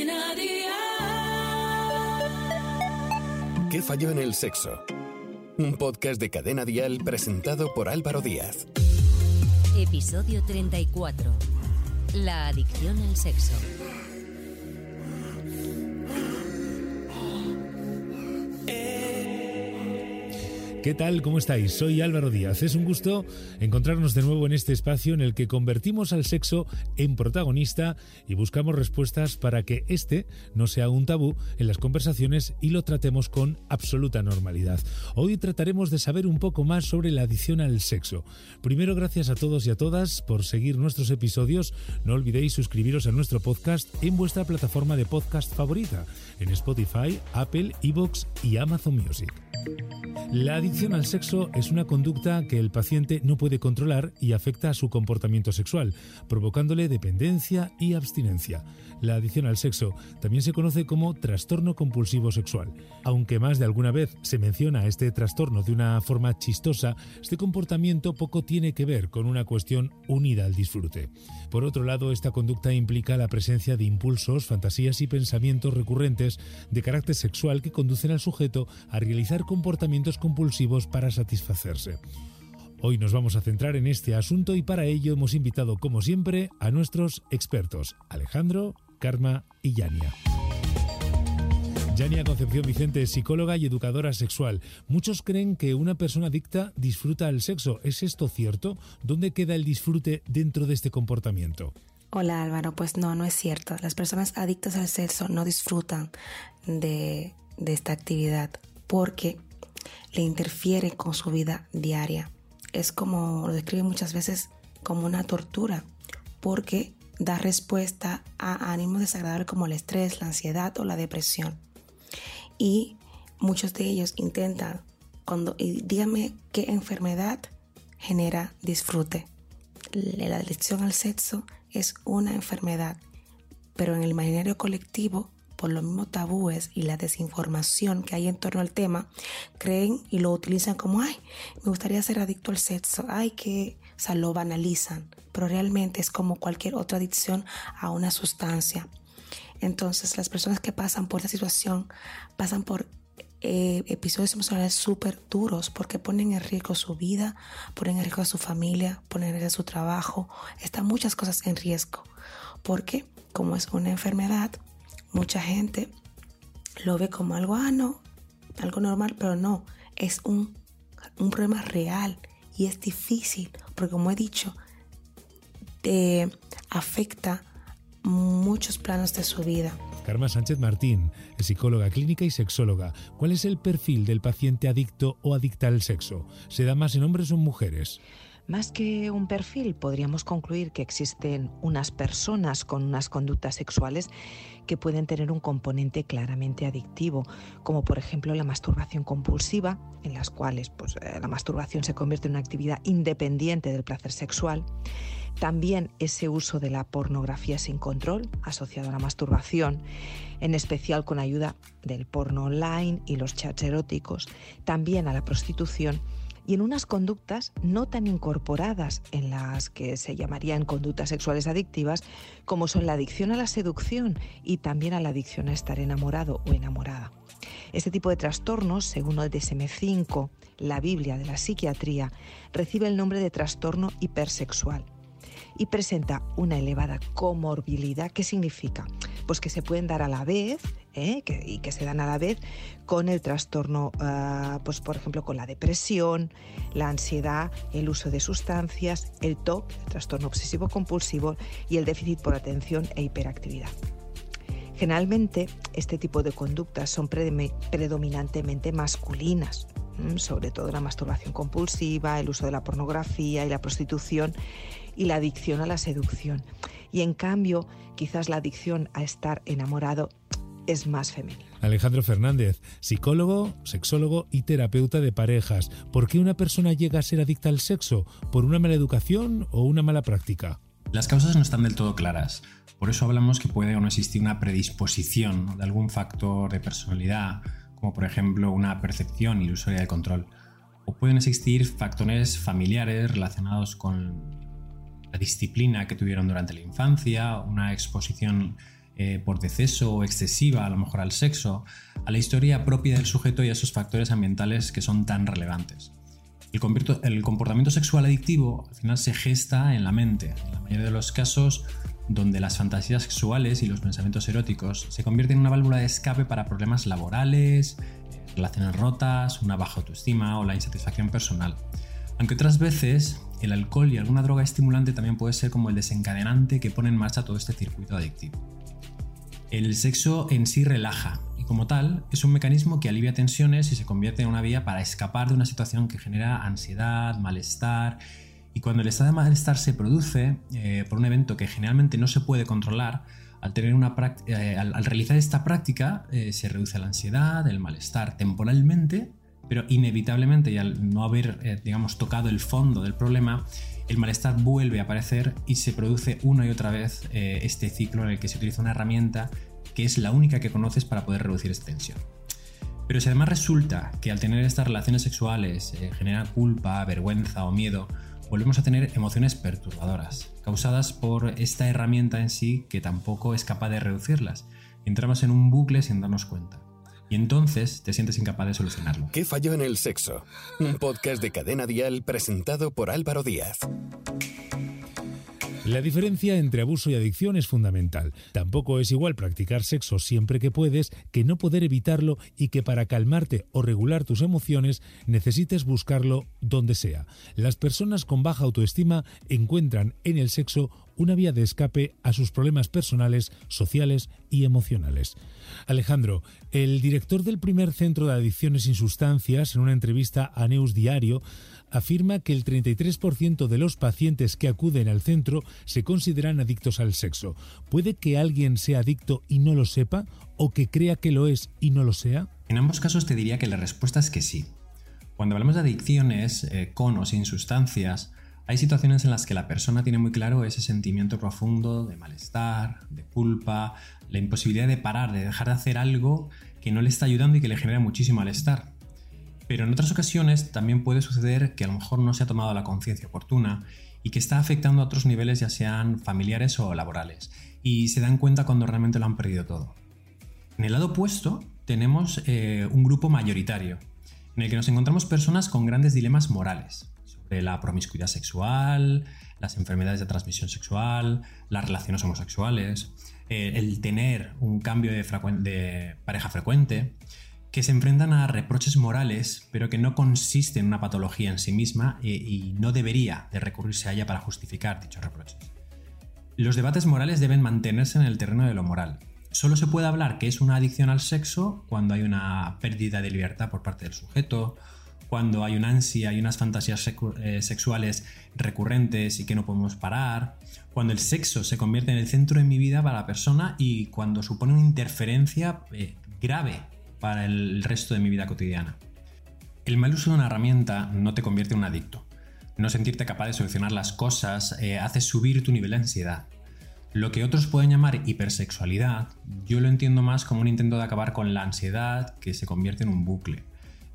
Cadena ¿Qué falló en el sexo? Un podcast de Cadena Dial presentado por Álvaro Díaz. Episodio 34. La adicción al sexo. ¿Qué tal? ¿Cómo estáis? Soy Álvaro Díaz. Es un gusto encontrarnos de nuevo en este espacio en el que convertimos al sexo en protagonista y buscamos respuestas para que este no sea un tabú en las conversaciones y lo tratemos con absoluta normalidad. Hoy trataremos de saber un poco más sobre la adicción al sexo. Primero, gracias a todos y a todas por seguir nuestros episodios. No olvidéis suscribiros a nuestro podcast en vuestra plataforma de podcast favorita, en Spotify, Apple, Evox y Amazon Music. La adicción al sexo es una conducta que el paciente no puede controlar y afecta a su comportamiento sexual, provocándole dependencia y abstinencia. La adicción al sexo también se conoce como trastorno compulsivo sexual. Aunque más de alguna vez se menciona este trastorno de una forma chistosa, este comportamiento poco tiene que ver con una cuestión unida al disfrute. Por otro lado, esta conducta implica la presencia de impulsos, fantasías y pensamientos recurrentes de carácter sexual que conducen al sujeto a realizar comportamientos compulsivos para satisfacerse. Hoy nos vamos a centrar en este asunto y para ello hemos invitado, como siempre, a nuestros expertos, Alejandro, Karma y Yania. Yania Concepción Vicente es psicóloga y educadora sexual. Muchos creen que una persona adicta disfruta del sexo. ¿Es esto cierto? ¿Dónde queda el disfrute dentro de este comportamiento? Hola Álvaro, pues no, no es cierto. Las personas adictas al sexo no disfrutan de, de esta actividad porque le interfiere con su vida diaria. Es como lo describe muchas veces como una tortura, porque da respuesta a ánimos desagradables como el estrés, la ansiedad o la depresión. Y muchos de ellos intentan, cuando, y dígame qué enfermedad genera disfrute. La adicción al sexo es una enfermedad, pero en el imaginario colectivo por los mismos tabúes y la desinformación que hay en torno al tema, creen y lo utilizan como, ay, me gustaría ser adicto al sexo, ay, que, o sea, lo banalizan, pero realmente es como cualquier otra adicción a una sustancia. Entonces, las personas que pasan por esta situación pasan por eh, episodios emocionales súper duros porque ponen en riesgo su vida, ponen en riesgo a su familia, ponen en riesgo su trabajo, están muchas cosas en riesgo. Porque como es una enfermedad, mucha gente lo ve como algo, ah, no, algo normal, pero no, es un, un problema real y es difícil, porque como he dicho, te afecta muchos planos de su vida. Karma Sánchez Martín psicóloga clínica y sexóloga. ¿Cuál es el perfil del paciente adicto o adicta al sexo? ¿Se da más en hombres o en mujeres? Más que un perfil, podríamos concluir que existen unas personas con unas conductas sexuales que pueden tener un componente claramente adictivo, como por ejemplo la masturbación compulsiva, en las cuales pues, eh, la masturbación se convierte en una actividad independiente del placer sexual. También ese uso de la pornografía sin control asociado a la masturbación, en especial con ayuda del porno online y los chats eróticos. También a la prostitución y en unas conductas no tan incorporadas en las que se llamarían conductas sexuales adictivas, como son la adicción a la seducción y también a la adicción a estar enamorado o enamorada. Este tipo de trastornos, según el DSM-5, la Biblia de la psiquiatría, recibe el nombre de trastorno hipersexual y presenta una elevada comorbilidad. ¿Qué significa? Pues que se pueden dar a la vez ¿eh? y que se dan a la vez con el trastorno, ah, pues por ejemplo con la depresión, la ansiedad, el uso de sustancias, el TOC, el trastorno obsesivo compulsivo y el déficit por atención e hiperactividad. Generalmente este tipo de conductas son predominantemente masculinas, sobre todo la masturbación compulsiva, el uso de la pornografía y la prostitución y la adicción a la seducción. Y en cambio, quizás la adicción a estar enamorado es más femenino. Alejandro Fernández, psicólogo, sexólogo y terapeuta de parejas. ¿Por qué una persona llega a ser adicta al sexo? ¿Por una mala educación o una mala práctica? Las causas no están del todo claras. Por eso hablamos que puede o no existir una predisposición de algún factor de personalidad, como por ejemplo una percepción ilusoria de control. O pueden existir factores familiares relacionados con la disciplina que tuvieron durante la infancia, una exposición eh, por deceso excesiva, a lo mejor al sexo, a la historia propia del sujeto y a esos factores ambientales que son tan relevantes. El, comportamiento sexual adictivo al final se gesta en la mente. En la mayoría de los casos donde las fantasías sexuales y los pensamientos eróticos se convierten en una válvula de escape para problemas laborales, relaciones rotas, una baja autoestima o la insatisfacción personal. Aunque otras veces el alcohol y alguna droga estimulante también puede ser como el desencadenante que pone en marcha todo este circuito adictivo. El sexo en sí relaja y como tal es un mecanismo que alivia tensiones y se convierte en una vía para escapar de una situación que genera ansiedad, malestar. Y cuando el estado de malestar se produce eh, por un evento que generalmente no se puede controlar, al, tener una eh, al, realizar esta práctica eh, se reduce la ansiedad, el malestar temporalmente, pero inevitablemente y al no haber, digamos, tocado el fondo del problema, el malestar vuelve a aparecer y se produce una y otra vez este ciclo en el que se utiliza una herramienta que es la única que conoces para poder reducir esta tensión. Pero si además resulta que al tener estas relaciones sexuales genera culpa, vergüenza o miedo, volvemos a tener emociones perturbadoras, causadas por esta herramienta en sí que tampoco es capaz de reducirlas. Entramos en un bucle sin darnos cuenta. Y entonces te sientes incapaz de solucionarlo. ¿Qué falló en el sexo? Un podcast de cadena dial presentado por Álvaro Díaz. La diferencia entre abuso y adicción es fundamental. Tampoco es igual practicar sexo siempre que puedes que no poder evitarlo y que para calmarte o regular tus emociones necesites buscarlo donde sea. Las personas con baja autoestima encuentran en el sexo una vía de escape a sus problemas personales, sociales y emocionales. Alejandro, el director del primer centro de adicciones sin sustancias, en una entrevista a Neus Diario, afirma que el 33% de los pacientes que acuden al centro se consideran adictos al sexo. ¿Puede que alguien sea adicto y no lo sepa o que crea que lo es y no lo sea? En ambos casos te diría que la respuesta es que sí. Cuando hablamos de adicciones eh, con o sin sustancias, hay situaciones en las que la persona tiene muy claro ese sentimiento profundo de malestar, de culpa, la imposibilidad de parar, de dejar de hacer algo que no le está ayudando y que le genera muchísimo malestar. Pero en otras ocasiones también puede suceder que a lo mejor no se ha tomado la conciencia oportuna y que está afectando a otros niveles ya sean familiares o laborales y se dan cuenta cuando realmente lo han perdido todo. En el lado opuesto tenemos eh, un grupo mayoritario en el que nos encontramos personas con grandes dilemas morales sobre la promiscuidad sexual, las enfermedades de transmisión sexual, las relaciones homosexuales, eh, el tener un cambio de pareja frecuente, que se enfrentan a reproches morales, pero que no consisten en una patología en sí misma y, no debería de recurrirse a ella para justificar dichos reproches. Los debates morales deben mantenerse en el terreno de lo moral. Solo se puede hablar que es una adicción al sexo cuando hay una pérdida de libertad por parte del sujeto, cuando hay una ansia y unas fantasías eh, sexuales recurrentes y que no podemos parar, cuando el sexo se convierte en el centro de mi vida para la persona y cuando supone una interferencia eh, grave para el resto de mi vida cotidiana. El mal uso de una herramienta no te convierte en un adicto. No sentirte capaz de solucionar las cosas eh, hace subir tu nivel de ansiedad. Lo que otros pueden llamar hipersexualidad, yo lo entiendo más como un intento de acabar con la ansiedad que se convierte en un bucle.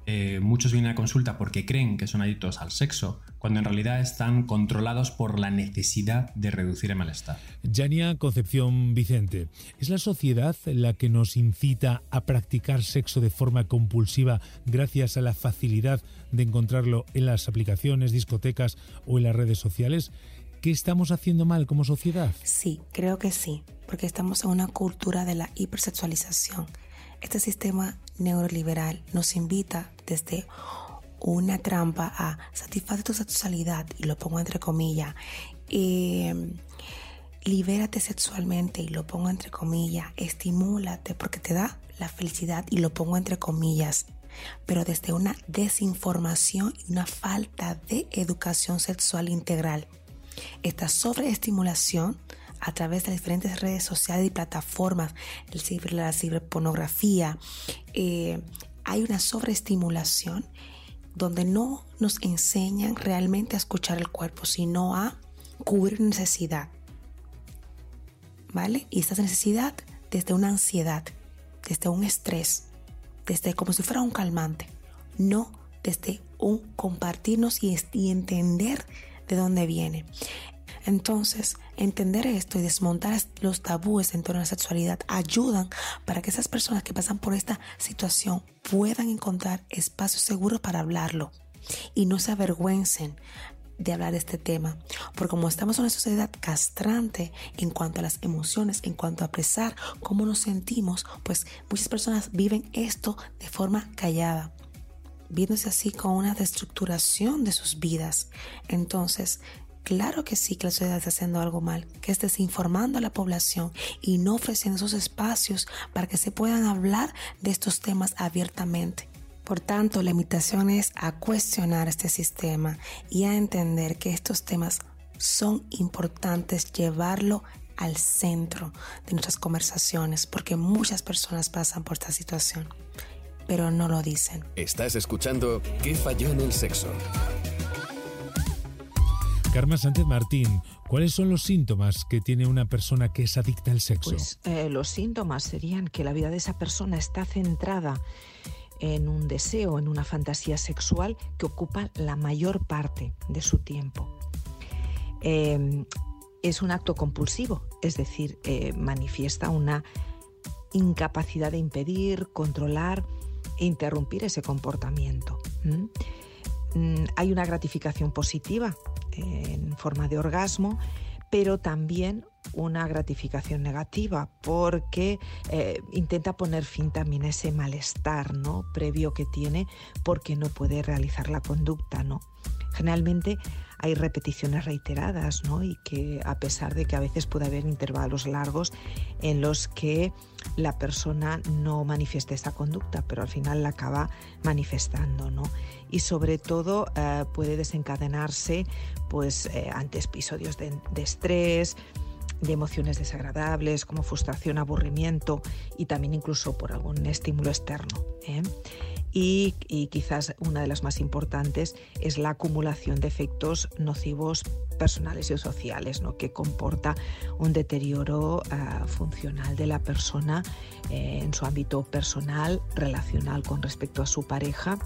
Eh, muchos vienen a consulta porque creen que son adictos al sexo, cuando en realidad están controlados por la necesidad de reducir el malestar. Yania Concepción Vicente, ¿es la sociedad la que nos incita a practicar sexo de forma compulsiva gracias a la facilidad de encontrarlo en las aplicaciones, discotecas o en las redes sociales? ¿Qué estamos haciendo mal como sociedad? Sí, creo que sí, porque estamos en una cultura de la hipersexualización. Este sistema neoliberal nos invita desde una trampa a satisfacer tu sexualidad, y lo pongo entre comillas, eh, libérate sexualmente, y lo pongo entre comillas, estimúlate porque te da la felicidad, y lo pongo entre comillas, pero desde una desinformación y una falta de educación sexual integral. Esta sobreestimulación a través de las diferentes redes sociales y plataformas, el la ciberpornografía, eh, hay una sobreestimulación donde no nos enseñan realmente a escuchar el cuerpo, sino a cubrir necesidad. ¿Vale? Y esta necesidad desde una ansiedad, desde un estrés, desde como si fuera un calmante, no desde un compartirnos y, y entender de dónde viene. Entonces, entender esto y desmontar los tabúes en torno a la sexualidad ayudan para que esas personas que pasan por esta situación puedan encontrar espacios seguros para hablarlo y no se avergüencen de hablar de este tema, porque como estamos en una sociedad castrante en cuanto a las emociones, en cuanto a expresar cómo nos sentimos, pues muchas personas viven esto de forma callada, viéndose así con una destructuración de sus vidas. Entonces, Claro que sí que la sociedad está haciendo algo mal, que es desinformando a la población y no ofreciendo esos espacios para que se puedan hablar de estos temas abiertamente. Por tanto, la invitación es a cuestionar este sistema y a entender que estos temas son importantes llevarlo al centro de nuestras conversaciones porque muchas personas pasan por esta situación, pero no lo dicen. Estás escuchando ¿Qué falló en el sexo? Karma Sánchez Martín, ¿cuáles son los síntomas que tiene una persona que es adicta al sexo? Pues eh, los síntomas serían que la vida de esa persona está centrada en un deseo, en una fantasía sexual que ocupa la mayor parte de su tiempo. Em, es un acto compulsivo, es decir, eh, manifiesta una incapacidad de impedir, controlar e interrumpir ese comportamiento. Mm, hay una gratificación positiva en forma de orgasmo, pero también una gratificación negativa porque eh, intenta poner fin también a ese malestar ¿no? previo que tiene porque no puede realizar la conducta. ¿no? Generalmente hay repeticiones reiteradas ¿no? y que a pesar de que a veces puede haber intervalos largos en los que la persona no manifieste esta conducta, pero al final la acaba manifestando. ¿no? Y sobre todo eh, puede desencadenarse pues, eh, ante episodios de, de estrés, de emociones desagradables como frustración, aburrimiento y también incluso por algún estímulo externo. ¿eh? Y, quizás una de las más importantes es la acumulación de efectos nocivos personales y sociales, ¿no? que comporta un deterioro ah, funcional de la persona eh, en su ámbito personal, relacional con respecto a su pareja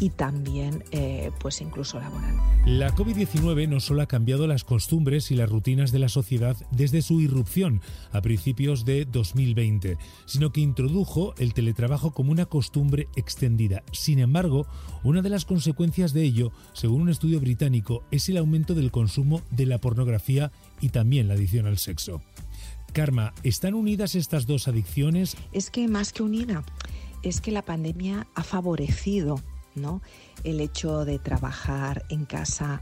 y también eh, pues incluso laboral. La COVID-19 no solo ha cambiado las costumbres y las rutinas de la sociedad desde su irrupción a principios de 2020, sino que introdujo el teletrabajo como una costumbre extendida. Sin embargo, una de las consecuencias de ello, según un estudio británico, es el aumento del consumo de la pornografía y también la adicción al sexo. Karma, ¿están unidas estas dos adicciones? Es que más que unida, es que la pandemia ha favorecido el hecho de trabajar en casa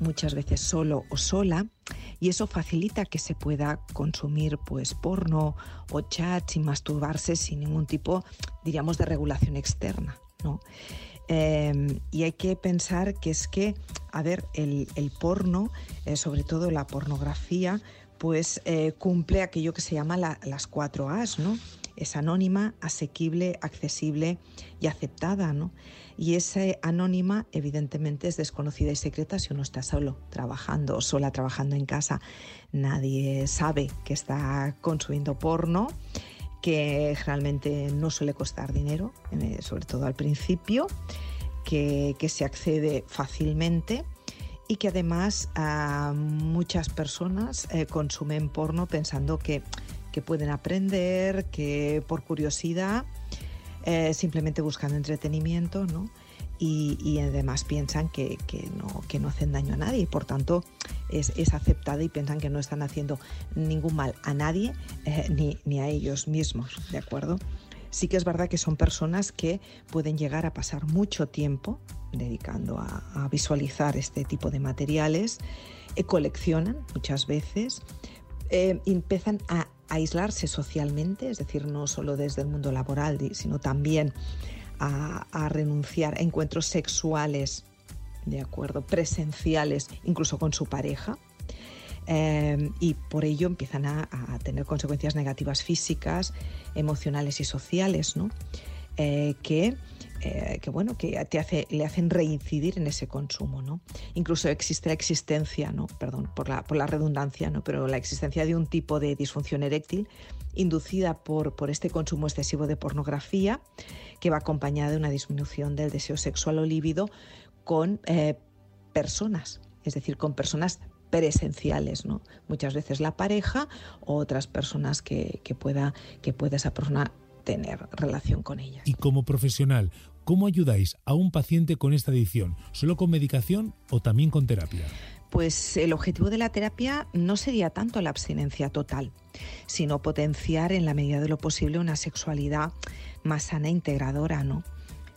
muchas veces solo o sola y eso facilita que se pueda consumir pues porno o chat sin masturbarse sin ningún tipo diríamos de regulación externa em, y hay que pensar que es que a ver el, porno eh, sobre todo la pornografía pues eh, cumple aquello que se llama las cuatro A's no es anónima asequible accesible y aceptada no y esa anónima evidentemente es desconocida y secreta si uno está solo trabajando o sola trabajando en casa. Nadie sabe que está consumiendo porno, que realmente no suele costar dinero, sobre todo al principio, que, se accede fácilmente y que además muchas personas eh, consumen porno pensando que, que pueden aprender, que por curiosidad eh, simplemente buscando entretenimiento, ¿no? Y, además piensan que, no, que no hacen daño a nadie y por tanto es, aceptada y piensan que no están haciendo ningún mal a nadie eh, ni, a ellos mismos, ¿de acuerdo? Sí que es verdad que son personas que pueden llegar a pasar mucho tiempo dedicando a, visualizar este tipo de materiales, eh, coleccionan muchas veces, empiezan a aislarse socialmente, es decir, no solo desde el mundo laboral, sino también a, renunciar a encuentros sexuales, de acuerdo, presenciales, incluso con su pareja. Eh, y por ello empiezan a, tener consecuencias negativas físicas, emocionales y sociales, ¿no? Eh, que eh, que bueno, que te hace, le hacen reincidir en ese consumo, ¿no? Incluso existe la existencia, ¿no? Perdón por la, por la redundancia, ¿no? Pero la existencia de un tipo de disfunción eréctil inducida por, por este consumo excesivo de pornografía, que va acompañada de una disminución del deseo sexual o líbido con eh, personas, es decir, con personas presenciales, ¿no? Muchas veces la pareja o otras personas que, pueda, que pueda esa persona tener relación con ella. Y como profesional, ¿cómo ayudáis a un paciente con esta adicción? ¿Solo con medicación o también con terapia? Pues el objetivo de la terapia no sería tanto la abstinencia total, sino potenciar en la medida de lo posible una sexualidad más sana e integradora, ¿no?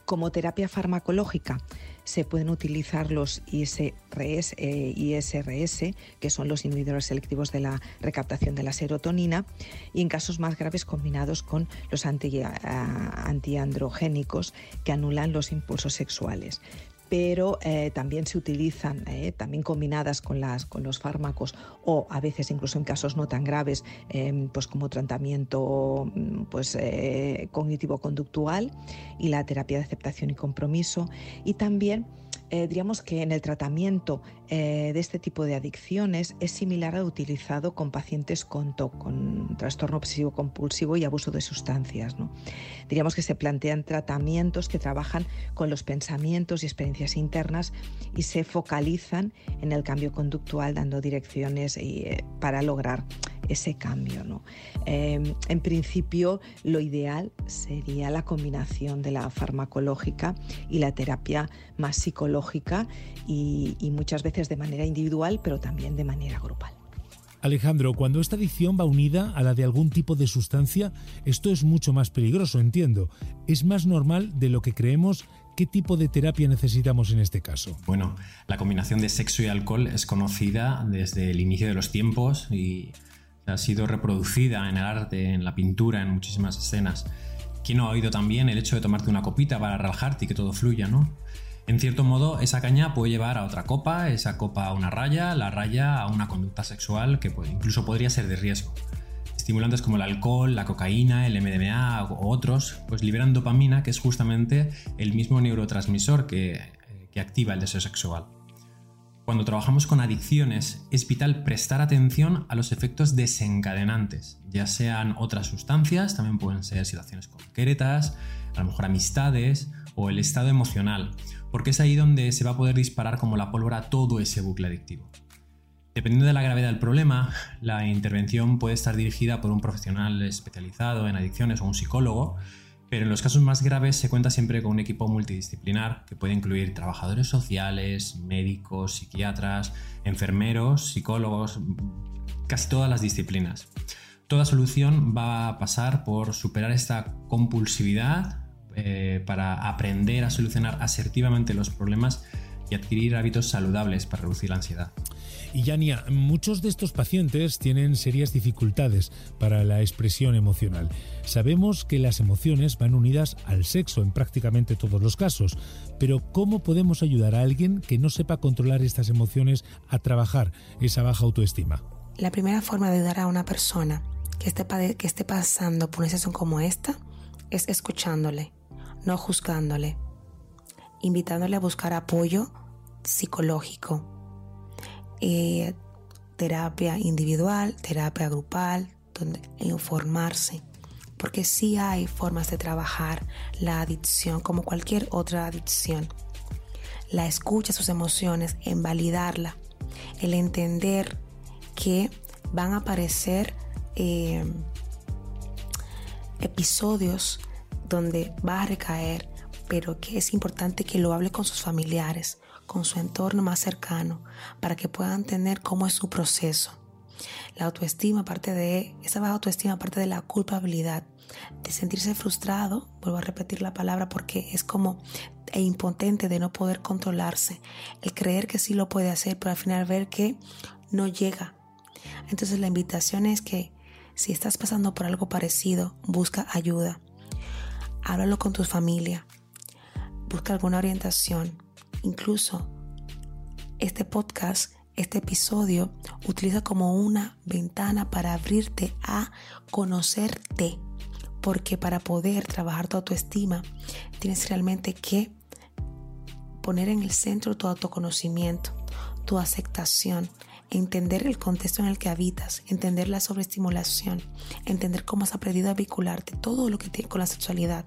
Como terapia farmacológica se pueden utilizar los ISRS, eh, ISRS, que son los inhibidores selectivos de la recaptación de la serotonina, y en casos más graves combinados con los anti, antiandrogénicos que anulan los impulsos sexuales pero eh, también se utilizan, eh, también combinadas con, las, con los fármacos o a veces incluso en casos no tan graves, em, pues como tratamiento mm, pues, eh, cognitivo-conductual y la terapia de aceptación y compromiso. Y también eh, diríamos que en el tratamiento eh, de este tipo de adicciones es similar al utilizado con pacientes con TOC, con trastorno obsesivo compulsivo y abuso de sustancias. Diríamos que se plantean tratamientos que trabajan con los pensamientos y experiencias internas y se focalizan en el cambio conductual dando direcciones eh, para lograr ese cambio. ¿no? Em, en principio, lo ideal sería la combinación de la farmacológica y la terapia más psicológica y, y muchas veces de manera individual, pero también de manera grupal. Alejandro, cuando esta adicción va unida a la de algún tipo de sustancia, esto es mucho más peligroso, entiendo. ¿Es más normal de lo que creemos? ¿Qué tipo de terapia necesitamos en este caso? Bueno, la combinación de sexo y alcohol es conocida desde el inicio de los tiempos y ha sido reproducida en el arte, en la pintura, en muchísimas escenas. ¿Quién no ha oído también el hecho de tomarte una copita para relajarte y que todo fluya, no? En cierto modo, esa caña puede llevar a otra copa, esa copa a una raya, la raya a una conducta sexual que incluso podría ser de riesgo. Estimulantes como el alcohol, la cocaína, el MDMA o otros, pues liberan dopamina, que es justamente el mismo neurotransmisor que, que activa el deseo sexual. Cuando trabajamos con adicciones es vital prestar atención a los efectos desencadenantes, ya sean otras sustancias, también pueden ser situaciones concretas, a lo mejor amistades o el estado emocional, porque es ahí donde se va a poder disparar como la pólvora todo ese bucle adictivo. Dependiendo de la gravedad del problema, la intervención puede estar dirigida por un profesional especializado en adicciones o un psicólogo, pero en los casos más graves se cuenta siempre con un equipo multidisciplinar que puede incluir trabajadores sociales, médicos, psiquiatras, enfermeros, psicólogos, casi todas las disciplinas. Toda solución va a pasar por superar esta compulsividad eh, para aprender a solucionar asertivamente los problemas y adquirir hábitos saludables para reducir la ansiedad. Y Yania, muchos de estos pacientes tienen serias dificultades para la expresión emocional. Sabemos que las emociones van unidas al sexo en prácticamente todos los casos, pero ¿cómo podemos ayudar a alguien que no sepa controlar estas emociones a trabajar esa baja autoestima? La primera forma de ayudar a una persona que esté, que esté pasando por una situación como esta es escuchándole, no juzgándole, invitándole a buscar apoyo psicológico, eh, terapia individual, terapia grupal, donde informarse, porque sí hay formas de trabajar la adicción como cualquier otra adicción. La escucha, sus emociones, en validarla, el entender que van a aparecer eh, episodios donde va a recaer, pero que es importante que lo hable con sus familiares, con su entorno más cercano para que puedan entender cómo es su proceso. La autoestima, parte de esa baja autoestima, parte de la culpabilidad, de sentirse frustrado, vuelvo a repetir la palabra porque es como e impotente de no poder controlarse, el creer que sí lo puede hacer, pero al final ver que no llega. Entonces la invitación es que si estás pasando por algo parecido, busca ayuda. Háblalo con tu familia. Busca alguna orientación. Incluso este podcast, este episodio, utiliza como una ventana para abrirte a conocerte. Porque para poder trabajar tu autoestima, tienes realmente que poner en el centro tu autoconocimiento, tu aceptación, entender el contexto en el que habitas, entender la sobreestimulación, entender cómo has aprendido a vincularte, todo lo que tiene con la sexualidad.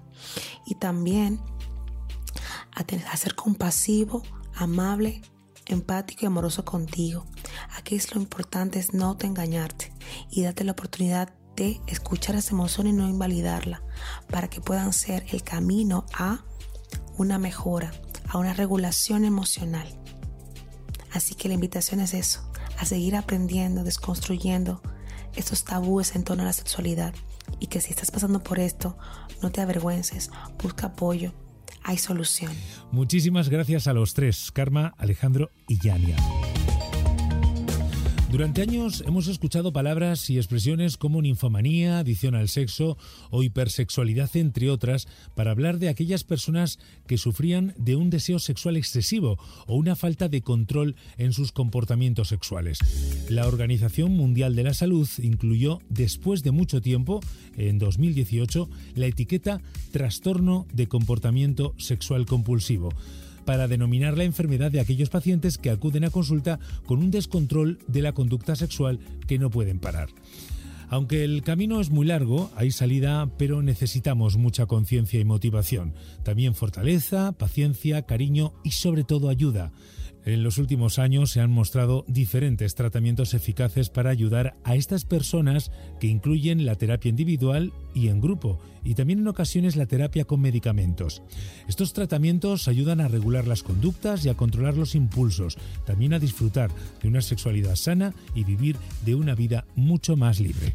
Y también a, ser compasivo, amable, empático y amoroso contigo. Aquí es lo importante es no te engañarte y date la oportunidad de escuchar esa emoción y no invalidarla para que puedan ser el camino a una mejora, a una regulación emocional. Así que la invitación es eso, a seguir aprendiendo, desconstruyendo estos tabúes en torno a la sexualidad y que si estás pasando por esto, no te avergüences, busca apoyo, hay solución. Muchísimas gracias a los tres, Karma, Alejandro y Yania. Durante años hemos escuchado palabras y expresiones como ninfomanía, adicción al sexo o hipersexualidad, entre otras, para hablar de aquellas personas que sufrían de un deseo sexual excesivo o una falta de control en sus comportamientos sexuales. La Organización Mundial de la Salud incluyó, después de mucho tiempo, en 2018, la etiqueta trastorno de comportamiento sexual compulsivo para denominar la enfermedad de aquellos pacientes que acuden a consulta con un descontrol de la conducta sexual que no pueden parar. Aunque el camino es muy largo, hay salida, pero necesitamos mucha conciencia y motivación. También fortaleza, paciencia, cariño y sobre todo ayuda. En los últimos años se han mostrado diferentes tratamientos eficaces para ayudar a estas personas que incluyen la terapia individual y en grupo y también en ocasiones la terapia con medicamentos. Estos tratamientos ayudan a regular las conductas y a controlar los impulsos, también a disfrutar de una sexualidad sana y vivir de una vida mucho más libre.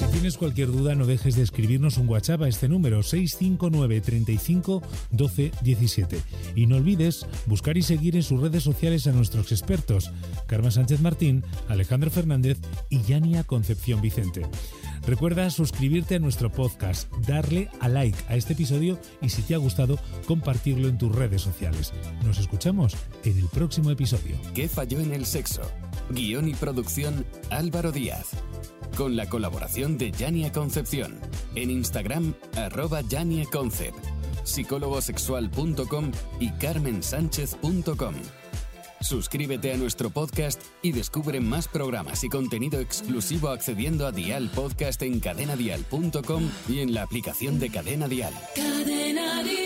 Si tienes cualquier duda, no dejes de escribirnos un WhatsApp a este número 659 35 12 17. Y no olvides buscar y seguir en sus redes sociales a nuestros expertos, Carmen Sánchez Martín, Alejandro Fernández y Yania Concepción Vicente. Recuerda suscribirte a nuestro podcast, darle a like a este episodio y si te ha gustado, compartirlo en tus redes sociales. Nos escuchamos en el próximo episodio. ¿Qué falló en el sexo? Guión y producción Álvaro Díaz. Con la colaboración de Yania Concepción. En Instagram, arroba Yania Concep, psicólogosexual.com y carmensánchez.com. Suscríbete a nuestro podcast y descubre más programas y contenido exclusivo accediendo a Dial Podcast en cadenadial.com y en la aplicación de Cadena Dial. Cadena Dial.